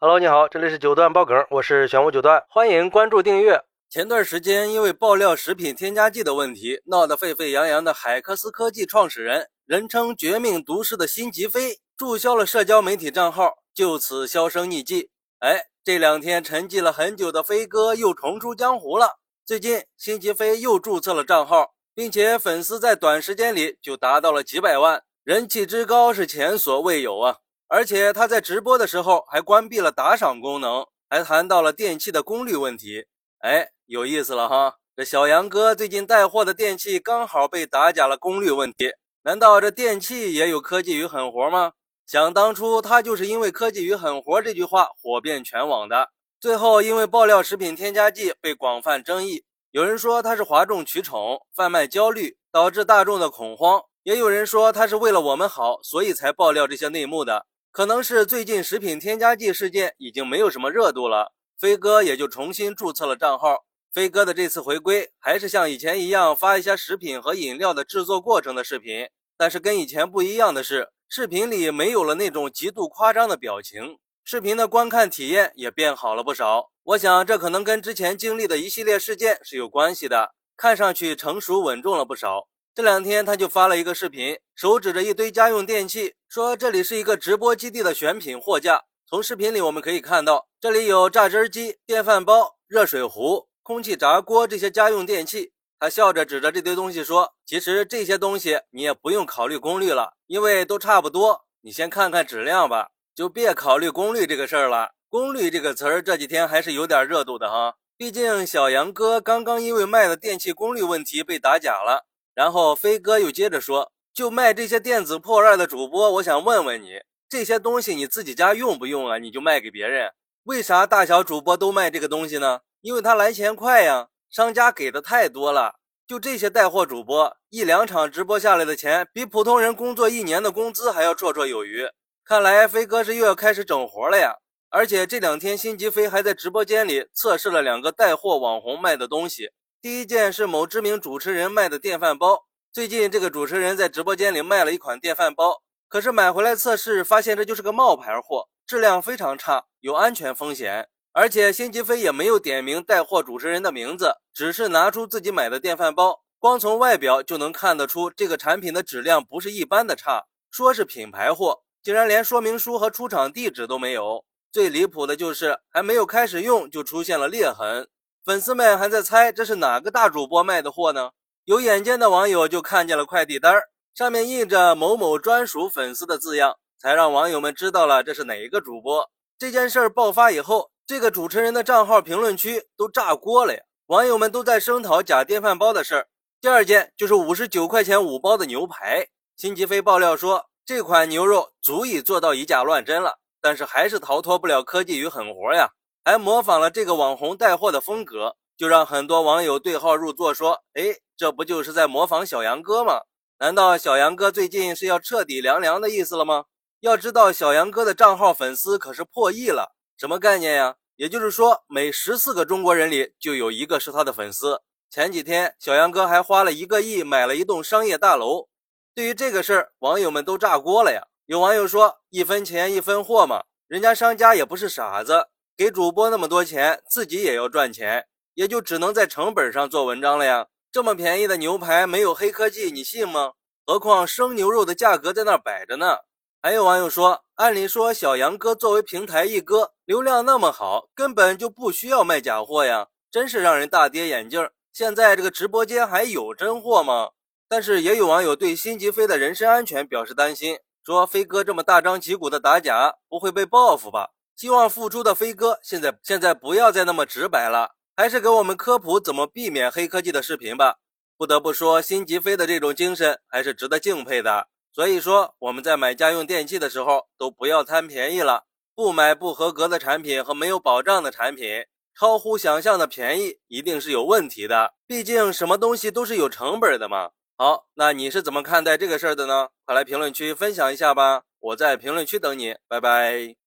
Hello，你好，这里是九段爆梗，我是玄武九段，欢迎关注订阅。前段时间因为爆料食品添加剂的问题闹得沸沸扬扬的海克斯科技创始人，人称“绝命毒师”的辛吉飞注销了社交媒体账号，就此销声匿迹。哎，这两天沉寂了很久的飞哥又重出江湖了。最近，辛吉飞又注册了账号，并且粉丝在短时间里就达到了几百万。人气之高是前所未有啊！而且他在直播的时候还关闭了打赏功能，还谈到了电器的功率问题。哎，有意思了哈！这小杨哥最近带货的电器刚好被打假了功率问题，难道这电器也有科技与狠活吗？想当初他就是因为“科技与狠活”这句话火遍全网的，最后因为爆料食品添加剂被广泛争议，有人说他是哗众取宠、贩卖焦虑，导致大众的恐慌。也有人说他是为了我们好，所以才爆料这些内幕的。可能是最近食品添加剂事件已经没有什么热度了，飞哥也就重新注册了账号。飞哥的这次回归还是像以前一样发一些食品和饮料的制作过程的视频，但是跟以前不一样的是，视频里没有了那种极度夸张的表情，视频的观看体验也变好了不少。我想这可能跟之前经历的一系列事件是有关系的，看上去成熟稳重了不少。这两天他就发了一个视频，手指着一堆家用电器，说这里是一个直播基地的选品货架。从视频里我们可以看到，这里有榨汁机、电饭煲、热水壶、空气炸锅这些家用电器。他笑着指着这堆东西说：“其实这些东西你也不用考虑功率了，因为都差不多。你先看看质量吧，就别考虑功率这个事儿了。功率这个词儿这几天还是有点热度的哈，毕竟小杨哥刚刚因为卖的电器功率问题被打假了。”然后飞哥又接着说：“就卖这些电子破烂的主播，我想问问你，这些东西你自己家用不用啊？你就卖给别人？为啥大小主播都卖这个东西呢？因为他来钱快呀，商家给的太多了。就这些带货主播，一两场直播下来的钱，比普通人工作一年的工资还要绰绰有余。看来飞哥是又要开始整活了呀！而且这两天，辛吉飞还在直播间里测试了两个带货网红卖的东西。”第一件是某知名主持人卖的电饭煲。最近这个主持人在直播间里卖了一款电饭煲，可是买回来测试发现这就是个冒牌货，质量非常差，有安全风险。而且辛吉飞也没有点名带货主持人的名字，只是拿出自己买的电饭煲，光从外表就能看得出这个产品的质量不是一般的差。说是品牌货，竟然连说明书和出厂地址都没有。最离谱的就是还没有开始用就出现了裂痕。粉丝们还在猜这是哪个大主播卖的货呢？有眼尖的网友就看见了快递单上面印着某某专属粉丝的字样，才让网友们知道了这是哪一个主播。这件事儿爆发以后，这个主持人的账号评论区都炸锅了呀！网友们都在声讨假电饭煲的事儿。第二件就是五十九块钱五包的牛排，辛吉飞爆料说这款牛肉足以做到以假乱真了，但是还是逃脱不了科技与狠活呀。还模仿了这个网红带货的风格，就让很多网友对号入座，说：“哎，这不就是在模仿小杨哥吗？难道小杨哥最近是要彻底凉凉的意思了吗？”要知道，小杨哥的账号粉丝可是破亿了，什么概念呀？也就是说，每十四个中国人里就有一个是他的粉丝。前几天，小杨哥还花了一个亿买了一栋商业大楼。对于这个事儿，网友们都炸锅了呀！有网友说：“一分钱一分货嘛，人家商家也不是傻子。”给主播那么多钱，自己也要赚钱，也就只能在成本上做文章了呀。这么便宜的牛排没有黑科技，你信吗？何况生牛肉的价格在那摆着呢。还有网友说，按理说小杨哥作为平台一哥，流量那么好，根本就不需要卖假货呀，真是让人大跌眼镜。现在这个直播间还有真货吗？但是也有网友对辛吉飞的人身安全表示担心，说飞哥这么大张旗鼓的打假，不会被报复吧？希望复出的飞哥现在现在不要再那么直白了，还是给我们科普怎么避免黑科技的视频吧。不得不说，辛吉飞的这种精神还是值得敬佩的。所以说，我们在买家用电器的时候都不要贪便宜了，不买不合格的产品和没有保障的产品。超乎想象的便宜一定是有问题的，毕竟什么东西都是有成本的嘛。好，那你是怎么看待这个事儿的呢？快来评论区分享一下吧，我在评论区等你，拜拜。